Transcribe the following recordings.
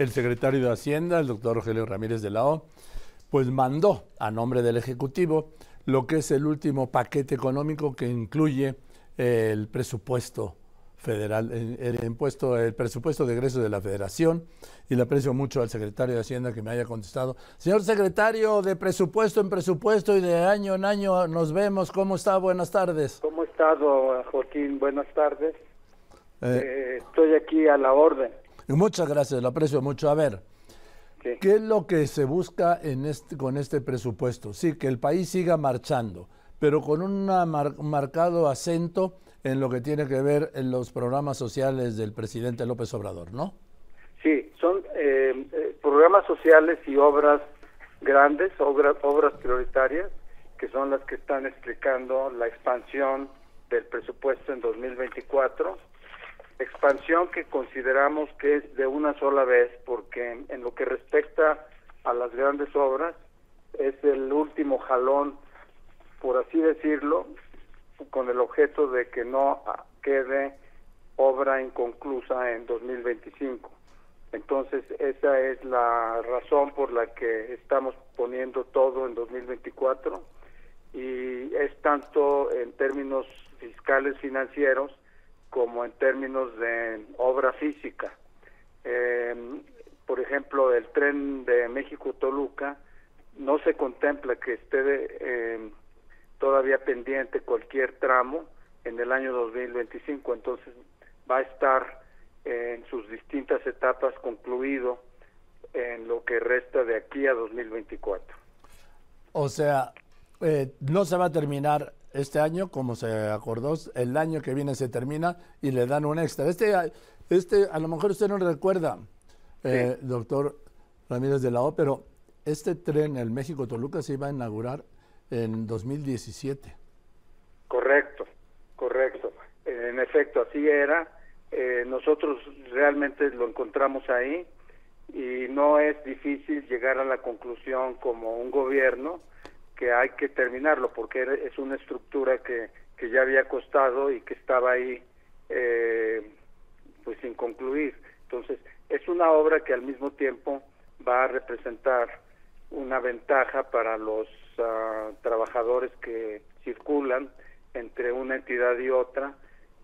el secretario de Hacienda, el doctor Rogelio Ramírez de la O, pues mandó a nombre del Ejecutivo lo que es el último paquete económico que incluye el presupuesto federal, el, impuesto, el presupuesto de egresos de la Federación, y le aprecio mucho al secretario de Hacienda que me haya contestado. Señor secretario, de presupuesto en presupuesto y de año en año nos vemos. ¿Cómo está? Buenas tardes. ¿Cómo está, Joaquín? Buenas tardes. Eh, eh, estoy aquí a la orden. Muchas gracias, lo aprecio mucho. A ver, ¿qué es lo que se busca en este, con este presupuesto? Sí, que el país siga marchando, pero con un marcado acento en lo que tiene que ver en los programas sociales del presidente López Obrador, ¿no? Sí, son eh, eh, programas sociales y obras grandes, obras, obras prioritarias, que son las que están explicando la expansión del presupuesto en 2024 expansión que consideramos que es de una sola vez, porque en, lo que respecta a las grandes obras, es el último jalón, por así decirlo, con el objeto de que no quede obra inconclusa en 2025. Entonces, esa es la razón por la que estamos poniendo todo en 2024 y es tanto en términos fiscales financieros como en términos de obra física. Eh, por ejemplo, el tren de México-Toluca no se contempla que esté eh, todavía pendiente cualquier tramo en el año 2025, entonces va a estar en sus distintas etapas concluido en lo que resta de aquí a 2024. O sea, eh, no se va a terminar este año, como se acordó, el año que viene se termina y le dan un extra. Este, este a lo mejor usted no recuerda, eh, doctor Ramírez de la O, pero este tren, el México-Toluca, se iba a inaugurar en 2017. Correcto, correcto. En efecto, así era. Eh, nosotros realmente lo encontramos ahí y no es difícil llegar a la conclusión como un gobierno que hay que terminarlo porque es una estructura que, que ya había costado y que estaba ahí eh, pues sin concluir. Entonces, es una obra que al mismo tiempo va a representar una ventaja para los ah, trabajadores que circulan entre una entidad y otra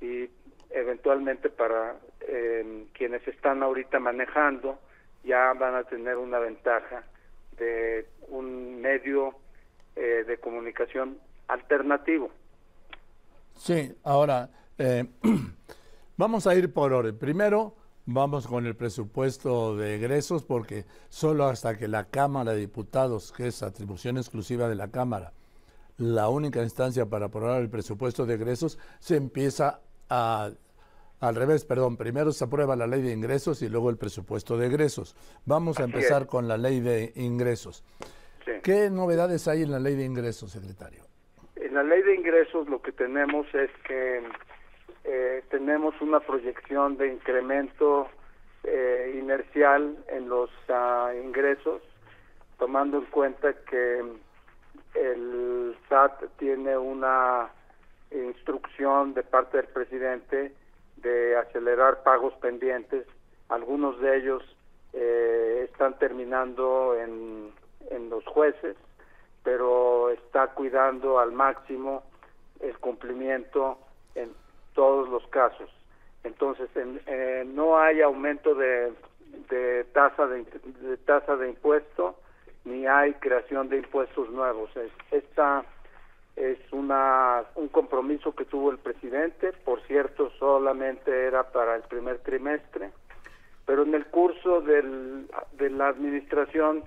y eventualmente para eh, quienes están ahorita manejando ya van a tener una ventaja de un medio eh, de comunicación alternativo. Sí, ahora eh, vamos a ir por orden. Primero, vamos con el presupuesto de egresos, porque solo hasta que la Cámara de Diputados, que es atribución exclusiva de la Cámara, la única instancia para aprobar el presupuesto de egresos, se empieza a al revés, perdón, primero se aprueba la ley de ingresos y luego el presupuesto de egresos. Vamos a empezar con la ley de ingresos. ¿Qué novedades hay en la ley de ingresos, secretario? En la ley de ingresos lo que tenemos es que eh, tenemos una proyección de incremento eh, inercial en los ah, ingresos, tomando en cuenta que el SAT tiene una instrucción de parte del presidente de acelerar pagos pendientes. Algunos de ellos eh, están terminando en en los jueces, pero está cuidando al máximo el cumplimiento en todos los casos. Entonces, eh, no hay aumento de, de tasa de, tasa de impuesto ni hay creación de impuestos nuevos. esta es una un compromiso que tuvo el presidente, por cierto, solamente era para el primer trimestre, pero en el curso del, de la administración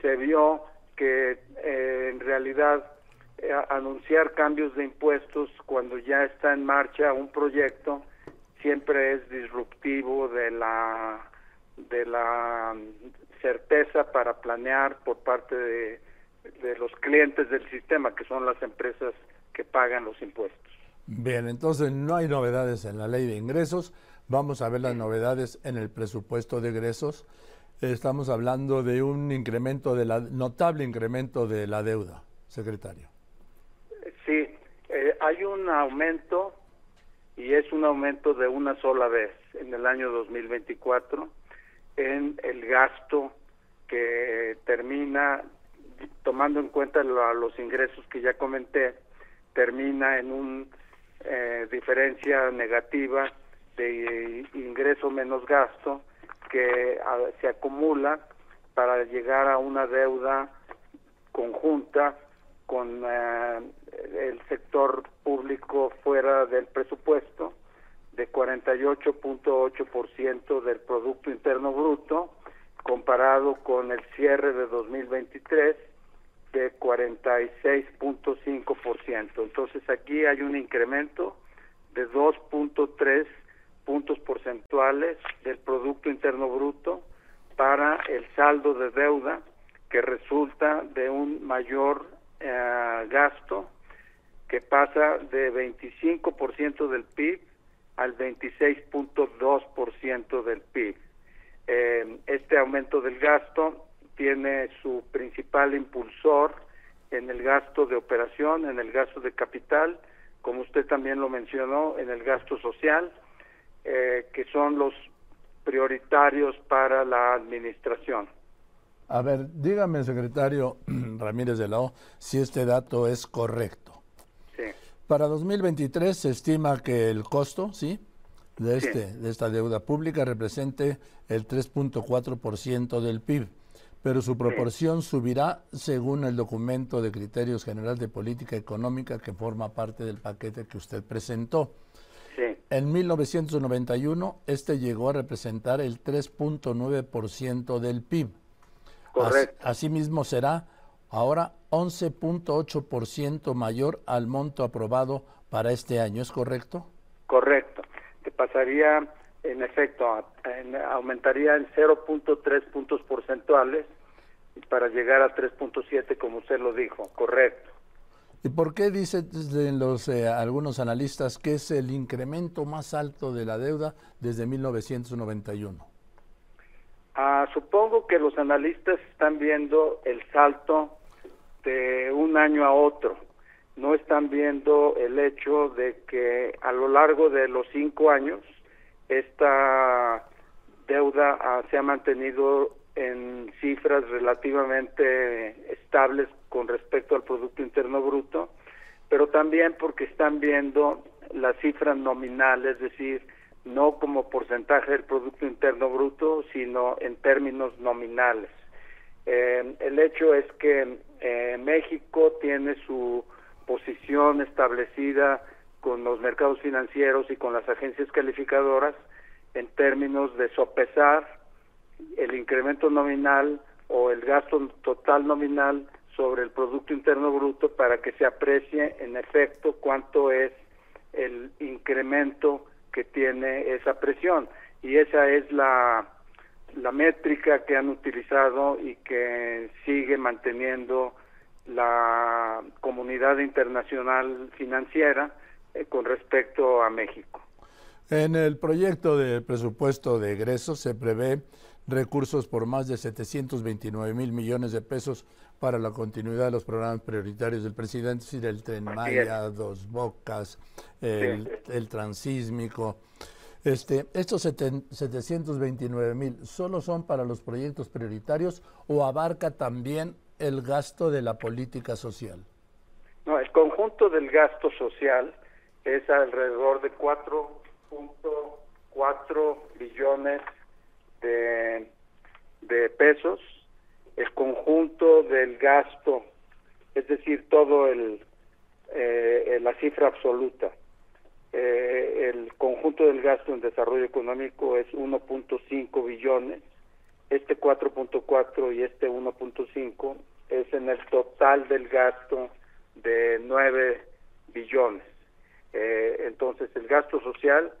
se vio que eh, en realidad eh, anunciar cambios de impuestos cuando ya está en marcha un proyecto siempre es disruptivo de la de la certeza para planear por parte de, de los clientes del sistema que son las empresas que pagan los impuestos. Bien, entonces no hay novedades en la ley de ingresos. Vamos a ver las novedades en el presupuesto de egresos estamos hablando de un incremento, de la notable incremento de la deuda, secretario. Sí, eh, hay un aumento y es un aumento de una sola vez en el año 2024 en el gasto que termina, tomando en cuenta los ingresos que ya comenté, termina en una eh, diferencia negativa de ingreso menos gasto que se acumula para llegar a una deuda conjunta con eh, el sector público fuera del presupuesto de 48.8% del Producto Interno Bruto, comparado con el cierre de 2023 de 46.5%. Entonces aquí hay un incremento de 2.3 puntos porcentuales del Producto Interno Bruto para el saldo de deuda que resulta de un mayor eh, gasto que pasa de 25% del PIB al 26.2% del PIB. Eh, este aumento del gasto tiene su principal impulsor en el gasto de operación, en el gasto de capital, como usted también lo mencionó, en el gasto social, eh, que son los prioritarios para la administración. A ver, dígame, secretario Ramírez de la O, si este dato es correcto. Sí. Para 2023 se estima que el costo, ¿sí? De, este, de esta deuda pública represente el 3.4% del PIB, pero su proporción subirá según el documento de criterios general de política económica que forma parte del paquete que usted presentó. En 1991, este llegó a representar el 3.9% del PIB. Correcto. asimismo será ahora 11.8% mayor al monto aprobado para este año, ¿es correcto? Correcto. Te pasaría, en efecto, aumentaría en 0.3 puntos porcentuales para llegar a 3.7, como usted lo dijo, correcto. ¿Y por qué dicen los eh, algunos analistas que es el incremento más alto de la deuda desde 1991? Ah, supongo que los analistas están viendo el salto de un año a otro. No están viendo el hecho de que a lo largo de los cinco años esta deuda se ha mantenido en cifras relativamente estables con respecto al Producto Interno Bruto, pero también porque están viendo las cifras nominales, es decir, no como porcentaje del Producto Interno Bruto, sino en términos nominales. Eh, el hecho es que eh, México tiene su posición establecida con los mercados financieros y con las agencias calificadoras en términos de sopesar el incremento nominal o el gasto total nominal sobre el Producto Interno Bruto para que se aprecie en efecto cuánto es el incremento que tiene esa presión. Y esa es la, la métrica que han utilizado y que sigue manteniendo la comunidad internacional financiera eh, con respecto a México. En el proyecto de presupuesto de egresos se prevé recursos por más de 729 mil millones de pesos para la continuidad de los programas prioritarios del presidente, es decir, el Tren Maya, Dos Bocas, el, transísmico. Este, ¿Estos 729 mil solo son para los proyectos prioritarios o abarca también el gasto de la política social? No, el conjunto del gasto social es alrededor de 4.4 billones de, de pesos, el conjunto del gasto, es decir, todo el eh, la cifra absoluta. Eh, el conjunto del gasto en desarrollo económico es 1.5 billones, este 4.4 y este 1.5 es en el total del gasto de 9 billones. Eh, entonces el gasto social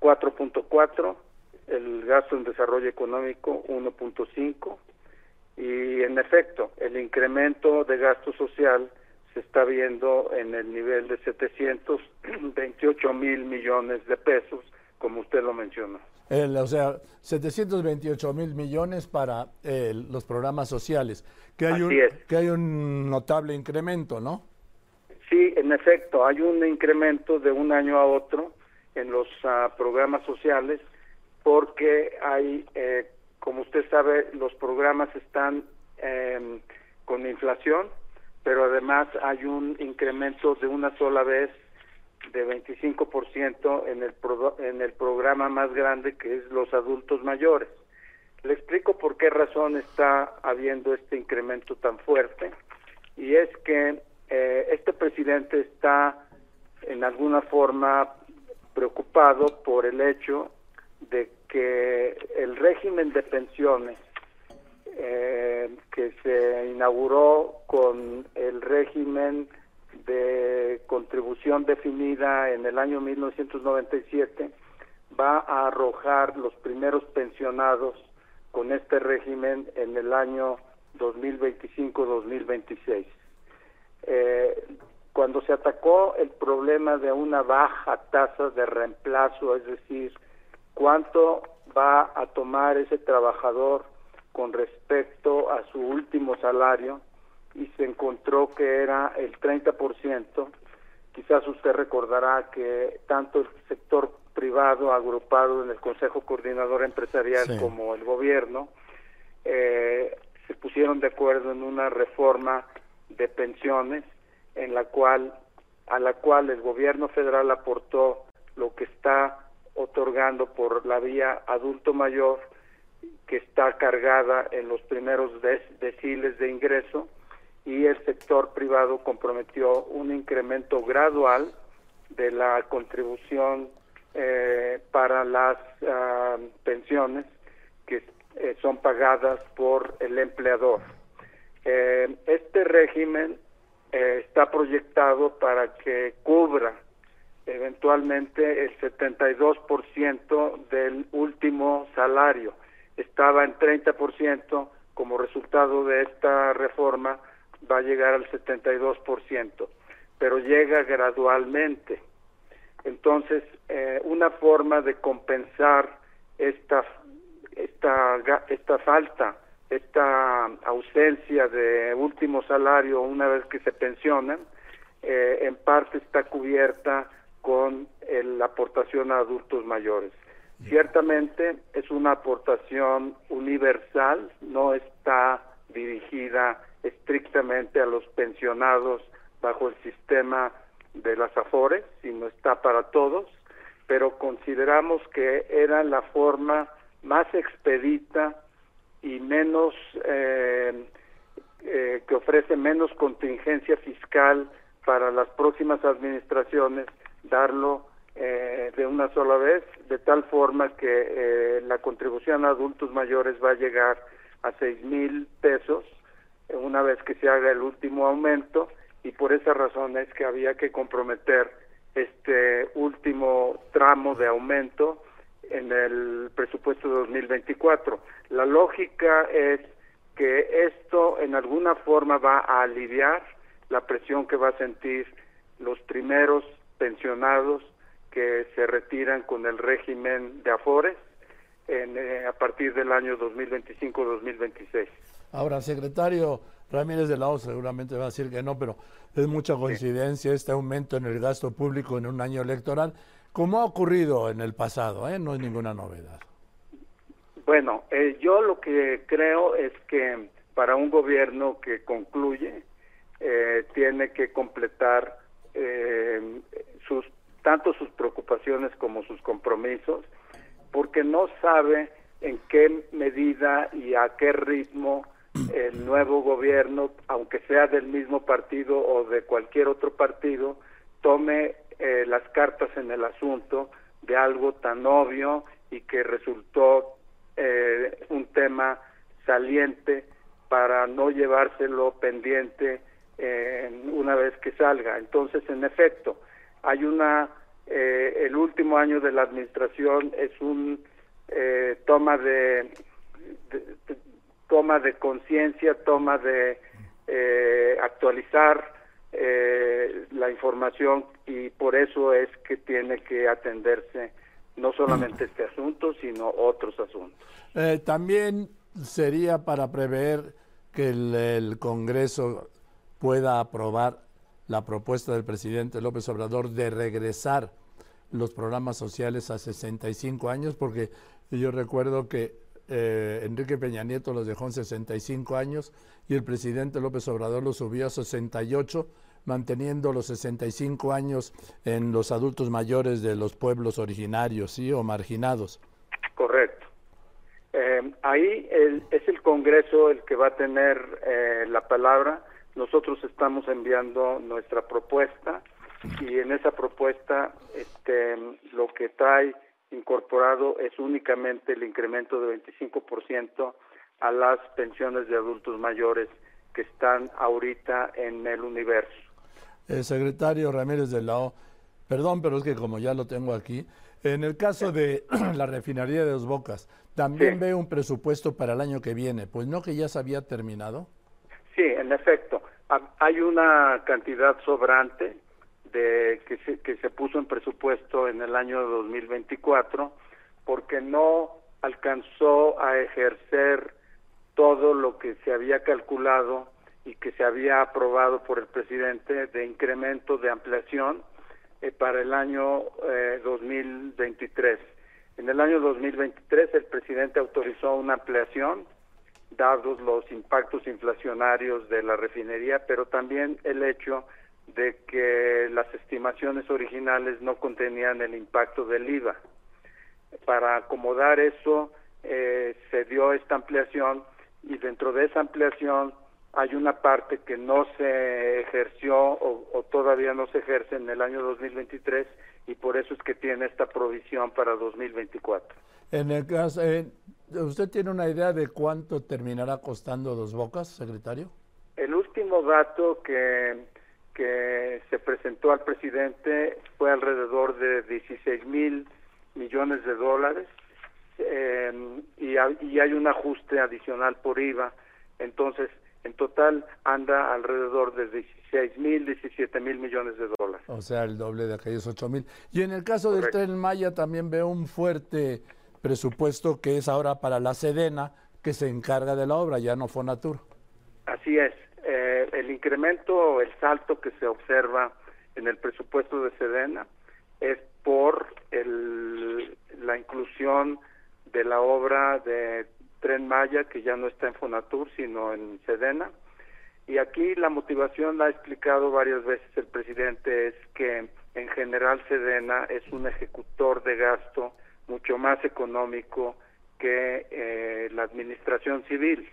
4.4 el gasto en desarrollo económico 1.5 y en efecto el incremento de gasto social se está viendo en el nivel de 728 mil millones de pesos, como usted lo mencionó. o sea, 728 mil millones para los programas sociales, que hay, un, que hay un notable incremento, ¿no? Sí, en efecto, hay un incremento de un año a otro en los ah, programas sociales porque hay, eh, como usted sabe, los programas están em, con inflación, pero además hay un incremento de una sola vez de 25% en el, en el programa más grande que es los adultos mayores. Le explico por qué razón está habiendo este incremento tan fuerte y es que eh, este presidente está en alguna forma preocupado por el hecho de que el régimen de pensiones eh, que se inauguró con el régimen de contribución definida en el año 1997 va a arrojar los primeros pensionados con este régimen en el año 2025-2026. Eh, cuando se atacó el problema de una baja tasa de reemplazo, es decir, cuánto va a tomar ese trabajador con respecto a su último salario y se encontró que era el 30%. Quizás usted recordará que tanto el sector privado agrupado en el Consejo Coordinador Empresarial como el gobierno eh, se pusieron de acuerdo en una reforma de pensiones en la cual a la cual el gobierno federal aportó lo que está otorgando por la vía adulto mayor que está cargada en los primeros deciles de ingreso y el sector privado comprometió un incremento gradual de la contribución eh, para las ah, pensiones que eh, son pagadas por el empleador. Eh, este régimen está proyectado para que cubra eventualmente el 72% del último salario. Estaba en 30%, como resultado de esta reforma va a llegar al 72%, pero llega gradualmente. Entonces, eh, una forma de compensar esta, esta, esta falta, esta ausencia de último salario una vez que se pensionan, eh, en parte está cubierta con la aportación a adultos mayores. Ciertamente es una aportación universal, no está dirigida estrictamente a los pensionados bajo el sistema de las AFORES, sino está para todos, pero consideramos que era la forma más expedita y menos eh, eh, que ofrece menos contingencia fiscal para las próximas administraciones darlo eh, de una sola vez, de tal forma que eh, la contribución a adultos mayores va a llegar a seis mil pesos una vez que se haga el último aumento y por esa razón es que había que comprometer este último tramo de aumento en el presupuesto de 2024. La lógica es que esto en alguna forma va a aliviar la presión que va a sentir los primeros pensionados que se retiran con el régimen de Afores en, eh, a partir del año 2025-2026. Ahora, secretario Ramírez de la O seguramente va a decir que no, pero es mucha coincidencia este aumento en el gasto público en un año electoral, como ha ocurrido en el pasado, ¿eh? no es ninguna novedad. Bueno, eh, yo lo que creo es que para un gobierno que concluye, tiene que completar eh, sus tanto sus preocupaciones como sus compromisos, porque no sabe en qué medida y a qué ritmo el nuevo gobierno, aunque sea del mismo partido o de cualquier otro partido, tome eh, las cartas en el asunto de algo tan obvio y que resultó eh, un tema saliente para no llevárselo pendiente una vez que salga. Entonces, en efecto, hay una, eh, el último año de la administración es un eh, toma de, toma de conciencia, toma de eh, actualizar la información y por eso es que tiene que atenderse no solamente este asunto, sino otros asuntos. también sería para prever que el Congreso pueda aprobar la propuesta del presidente López Obrador de regresar los programas sociales a 65 años, porque yo recuerdo que eh, Enrique Peña Nieto los dejó en 65 años y el presidente López Obrador los subió a 68, manteniendo los 65 años en los adultos mayores de los pueblos originarios, ¿sí? O marginados. Correcto. Eh, ahí es el Congreso el que va a tener eh, la palabra. Nosotros estamos enviando nuestra propuesta y en esa propuesta este, lo que trae incorporado es únicamente el incremento de 25% a las pensiones de adultos mayores que están ahorita en el universo. El secretario Ramírez de la O, perdón, pero es que como ya lo tengo aquí, en el caso de la refinería de Dos Bocas, también ve un presupuesto para el año que viene, pues no que ya se había terminado. Sí, en efecto, hay una cantidad sobrante de que se, que se puso en presupuesto en el año 2024 porque no alcanzó a ejercer todo lo que se había calculado y que se había aprobado por el presidente de incremento de ampliación eh, para el año 2023. Eh, en el año 2023 el presidente autorizó una ampliación dados los impactos inflacionarios de la refinería, pero también el hecho de que las estimaciones originales no contenían el impacto del IVA. Para acomodar eso eh, se dio esta ampliación y dentro de esa ampliación hay una parte que no se ejerció o, todavía no se ejerce en el año 2023 y por eso es que tiene esta provisión para 2024. En el caso, eh, ¿usted tiene una idea de cuánto terminará costando Dos Bocas, secretario? El último dato que, que se presentó al presidente fue alrededor de 16 mil millones de dólares eh, y, y hay un ajuste adicional por IVA. Entonces, en total anda alrededor de 16 mil, 17 mil millones de dólares. O sea, el doble de aquellos 8 mil. Y en el caso del tren Maya también veo un fuerte presupuesto que es ahora para la Sedena, que se encarga de la obra, ya no Fonatur. Así es. Eh, el incremento, el salto que se observa en el presupuesto de Sedena es por el, la inclusión de la obra de Tren Maya, que ya no está en Fonatur, sino en Sedena. Y aquí la motivación la ha explicado varias veces el presidente, es que en general Sedena es un ejecutor de gasto mucho más económico que eh, la administración civil.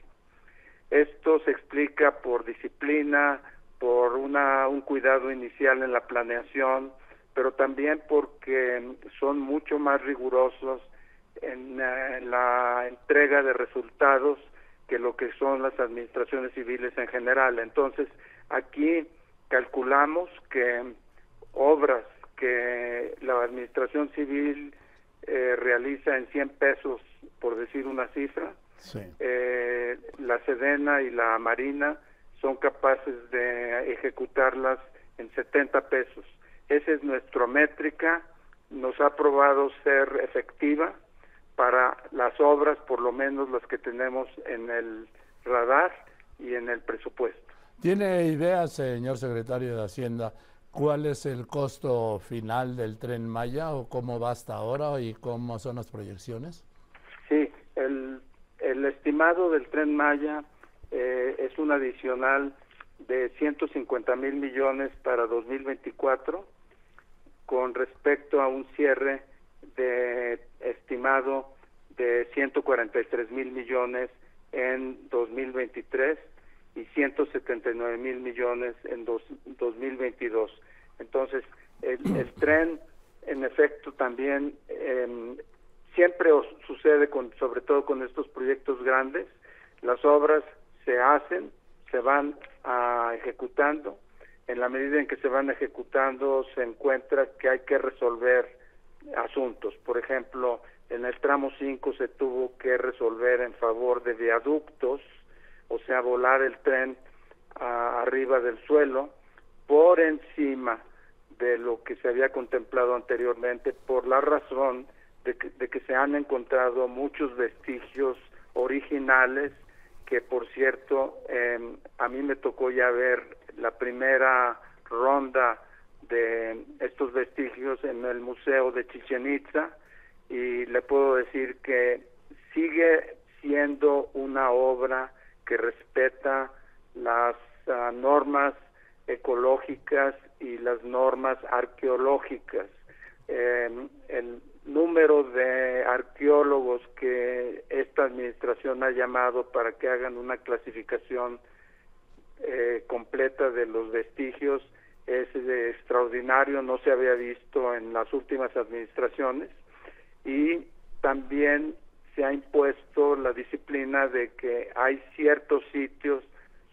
Esto se explica por disciplina, por una, un cuidado inicial en la planeación, pero también porque son mucho más rigurosos en, eh, la entrega de resultados que lo que son las administraciones civiles en general. Entonces, aquí calculamos que obras que la administración civil eh, realiza en 100 pesos, por decir una cifra, eh, la Sedena y la Marina son capaces de ejecutarlas en 70 pesos. Esa es nuestra métrica, nos ha probado ser efectiva para las obras, por lo menos las que tenemos en el radar y en el presupuesto. ¿Tiene idea, señor secretario de Hacienda, cuál es el costo final del tren Maya o cómo va hasta ahora y cómo son las proyecciones? Sí, el, estimado del tren Maya eh, es un adicional de 150 mil millones para 2024 con respecto a un cierre de estimado de 143 mil millones en 2023 y 179 mil millones en dos, 2022. Entonces, el, el, tren, en efecto, también eh, siempre sucede, con, sobre todo con estos proyectos grandes, las obras se hacen, se van a, ejecutando, en la medida en que se van ejecutando se encuentra que hay que resolver asuntos. Por ejemplo, en el tramo 5 se tuvo que resolver en favor de viaductos, o sea, volar el tren arriba del suelo por encima de lo que se había contemplado anteriormente por la razón de que, de que se han encontrado muchos vestigios originales que por cierto eh, a mí me tocó ya ver la primera ronda de estos vestigios en el Museo de Chichen Itza y le puedo decir que sigue siendo una obra que respeta las ah, normas ecológicas y las normas arqueológicas. Em, el número de arqueólogos que esta administración ha llamado para que hagan una clasificación eh, completa de los vestigios es extraordinario, no se había visto en las últimas administraciones y también se ha impuesto la disciplina de que hay ciertos sitios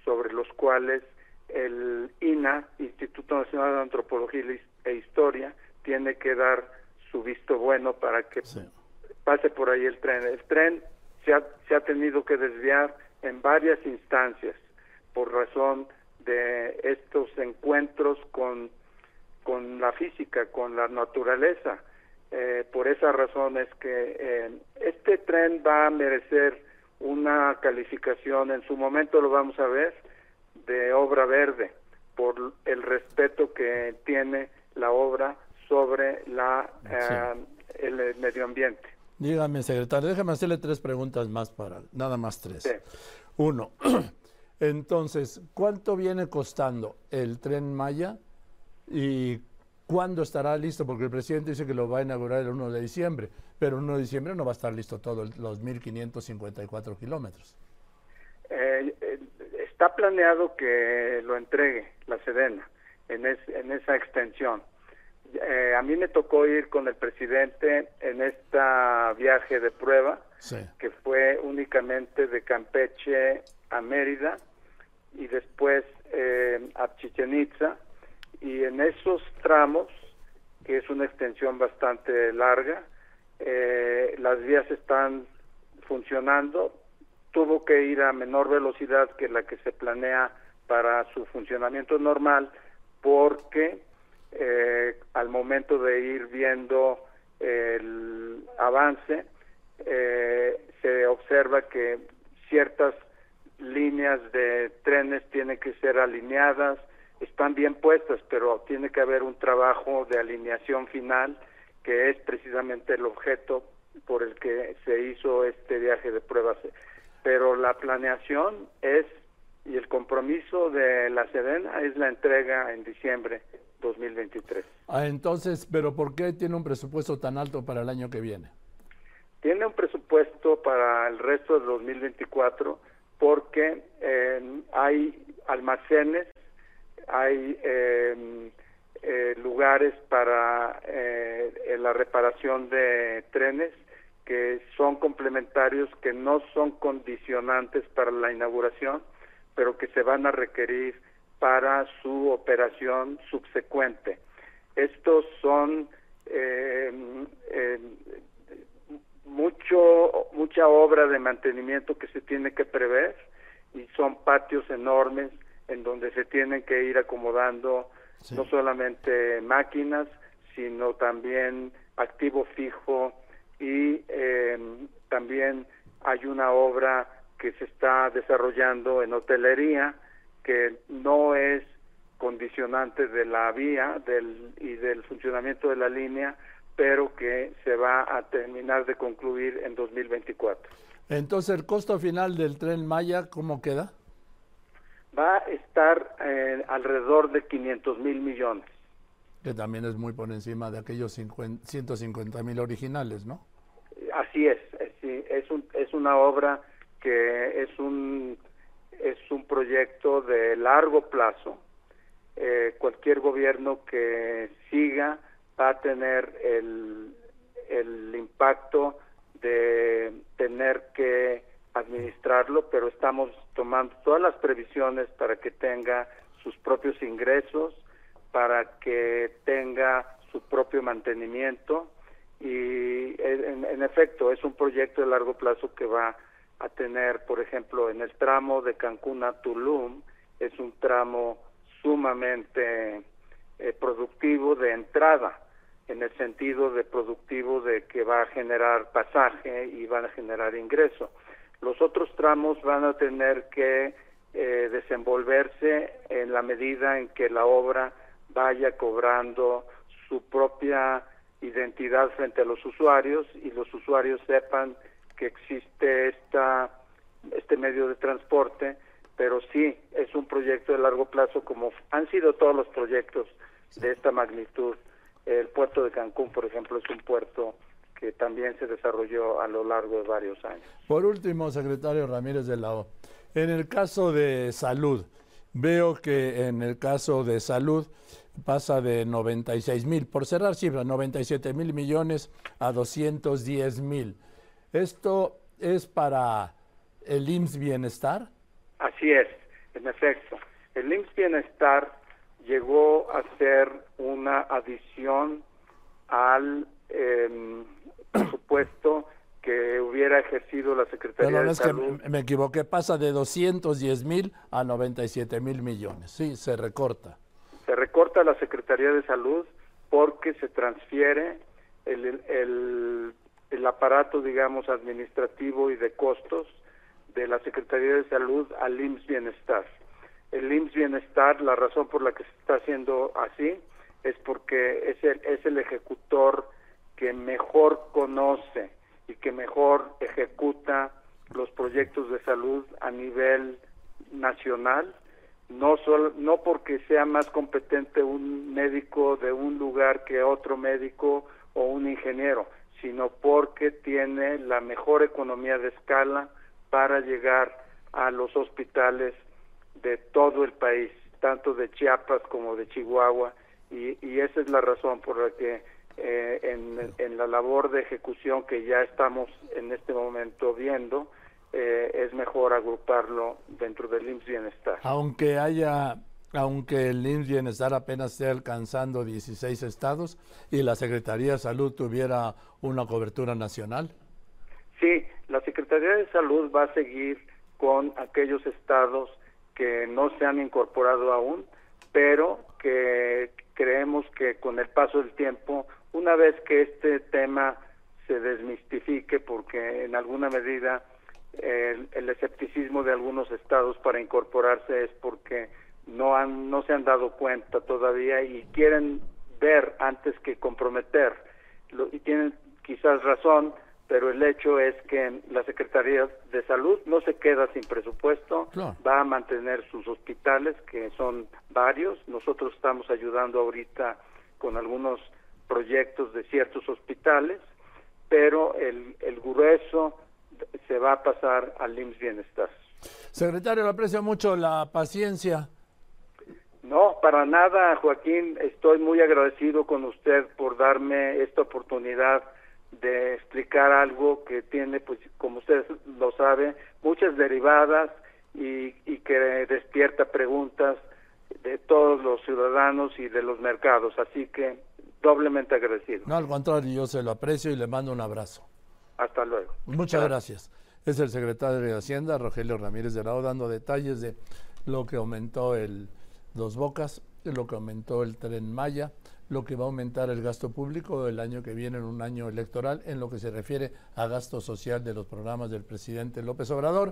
sobre los cuales el INA, Instituto Nacional de Antropología e Historia, tiene que dar su visto bueno para que pase por ahí el tren. El tren se ha, se ha tenido que desviar en varias instancias por razón de estos encuentros con, con la física, con la naturaleza. Eh, por esa razón es que eh, este tren va a merecer una calificación, en su momento lo vamos a ver, de obra verde, por el respeto que tiene la obra sobre la, eh, el medio ambiente. Dígame, secretario, déjame hacerle tres preguntas más para, nada más tres. Uno, entonces, ¿cuánto viene costando el tren Maya y cuándo estará listo? Porque el presidente dice que lo va a inaugurar el 1 de diciembre, pero el 1 de diciembre no va a estar listo todos los 1.554 kilómetros. Eh, eh, está planeado que lo entregue la Sedena en, en esa extensión. Eh, a mí me tocó ir con el presidente en esta viaje de prueba, que fue únicamente de Campeche a Mérida y después eh, a Chichen Itza. Y en esos tramos, que es una extensión bastante larga, eh, las vías están funcionando. Tuvo que ir a menor velocidad que la que se planea para su funcionamiento normal, porque eh, al momento de ir viendo el avance, eh, se observa que ciertas líneas de trenes tienen que ser alineadas, están bien puestas, pero tiene que haber un trabajo de alineación final, que es precisamente el objeto por el que se hizo este viaje de pruebas. Pero la planeación es y el compromiso de la Sedena es la entrega en diciembre 2023. Ah, entonces, ¿pero por qué tiene un presupuesto tan alto para el año que viene? Tiene un presupuesto para el resto de 2024 porque eh, hay almacenes, hay eh, eh, lugares para la reparación de trenes que son complementarios, que no son condicionantes para la inauguración, pero que se van a requerir para su operación subsecuente. Estos son eh, eh, mucho mucha obra de mantenimiento que se tiene que prever y son patios enormes en donde se tienen que ir acomodando no solamente máquinas sino también activo fijo y eh, también hay una obra que se está desarrollando en hotelería que no es condicionante de la vía del, y del funcionamiento de la línea, pero que se va a terminar de concluir en 2024. Entonces, ¿el costo final del tren Maya cómo queda? Va a estar eh, alrededor de 500 mil millones. Que también es muy por encima de aquellos 150 mil originales, ¿no? Así es, es, es, un, es una obra que es un es un proyecto de largo plazo. Eh, cualquier gobierno que siga va a tener el, el impacto de tener que administrarlo, pero estamos tomando todas las previsiones para que tenga sus propios ingresos, para que tenga su propio mantenimiento y en, efecto es un proyecto de largo plazo que va a tener, por ejemplo, en el tramo de Cancún a Tulum, es un tramo sumamente eh, productivo de entrada, en el sentido de productivo de que va a generar pasaje y van a generar ingreso. Los otros tramos van a tener que eh, desenvolverse en la medida en que la obra vaya cobrando su propia identidad frente a los usuarios y los usuarios sepan que existe esta, este medio de transporte, pero sí es un proyecto de largo plazo como han sido todos los proyectos de esta magnitud. El puerto de Cancún, por ejemplo, es un puerto que también se desarrolló a lo largo de varios años. Por último, secretario Ramírez de la O, en el caso de salud, veo que en el caso de salud pasa de 96 mil, por cerrar cifras, 97 mil millones a 210 mil. ¿Esto es para el IMSS Bienestar? Así es, en efecto. El IMSS Bienestar llegó a ser una adición al eh, presupuesto que hubiera ejercido la Secretaría de Salud. Que me equivoqué, pasa de 210 mil a 97 mil millones. Sí, se recorta. Se recorta la Secretaría de Salud porque se transfiere el, el, el aparato, digamos, administrativo y de costos de la Secretaría de Salud al IMSS Bienestar. El IMSS Bienestar, la razón por la que se está haciendo así es porque es el, es el ejecutor que mejor conoce y que mejor ejecuta los proyectos de salud a nivel nacional, no solo, no porque sea más competente un médico de un lugar que otro médico o un ingeniero, sino porque tiene la mejor economía de escala para llegar a los hospitales de todo el país, tanto de Chiapas como de Chihuahua, y, y esa es la razón por la que eh, en, en, la labor de ejecución que ya estamos en este momento viendo, eh, es mejor agruparlo dentro del IMSS Bienestar. Aunque haya, aunque el IMSS Bienestar apenas esté alcanzando 16 estados y la Secretaría de Salud tuviera una cobertura nacional. Sí, la Secretaría de Salud va a seguir con aquellos estados que no se han incorporado aún, pero que creemos que con el paso del tiempo una vez que este tema se desmistifique, porque en alguna medida el, el, escepticismo de algunos estados para incorporarse es porque no han no se han dado cuenta todavía y quieren ver antes que comprometer Lo, y tienen quizás razón pero el hecho es que la Secretaría de Salud no se queda sin presupuesto, claro. va a mantener sus hospitales, que son varios. Nosotros estamos ayudando ahorita con algunos proyectos de ciertos hospitales, pero el, el grueso se va a pasar al IMSS Bienestar. Secretario, le aprecio mucho la paciencia. No, para nada, Joaquín. Estoy muy agradecido con usted por darme esta oportunidad de explicar algo que tiene, pues, como usted lo sabe, muchas derivadas y, y que despierta preguntas de todos los ciudadanos y de los mercados. Así que doblemente agradecido. No, al contrario, yo se lo aprecio y le mando un abrazo. Hasta luego. Muchas gracias. Es el secretario de Hacienda, Rogelio Ramírez de Lao, dando detalles de lo que aumentó el Dos Bocas, lo que aumentó el Tren Maya, lo que va a aumentar el gasto público el año que viene en un año electoral en lo que se refiere a gasto social de los programas del presidente López Obrador.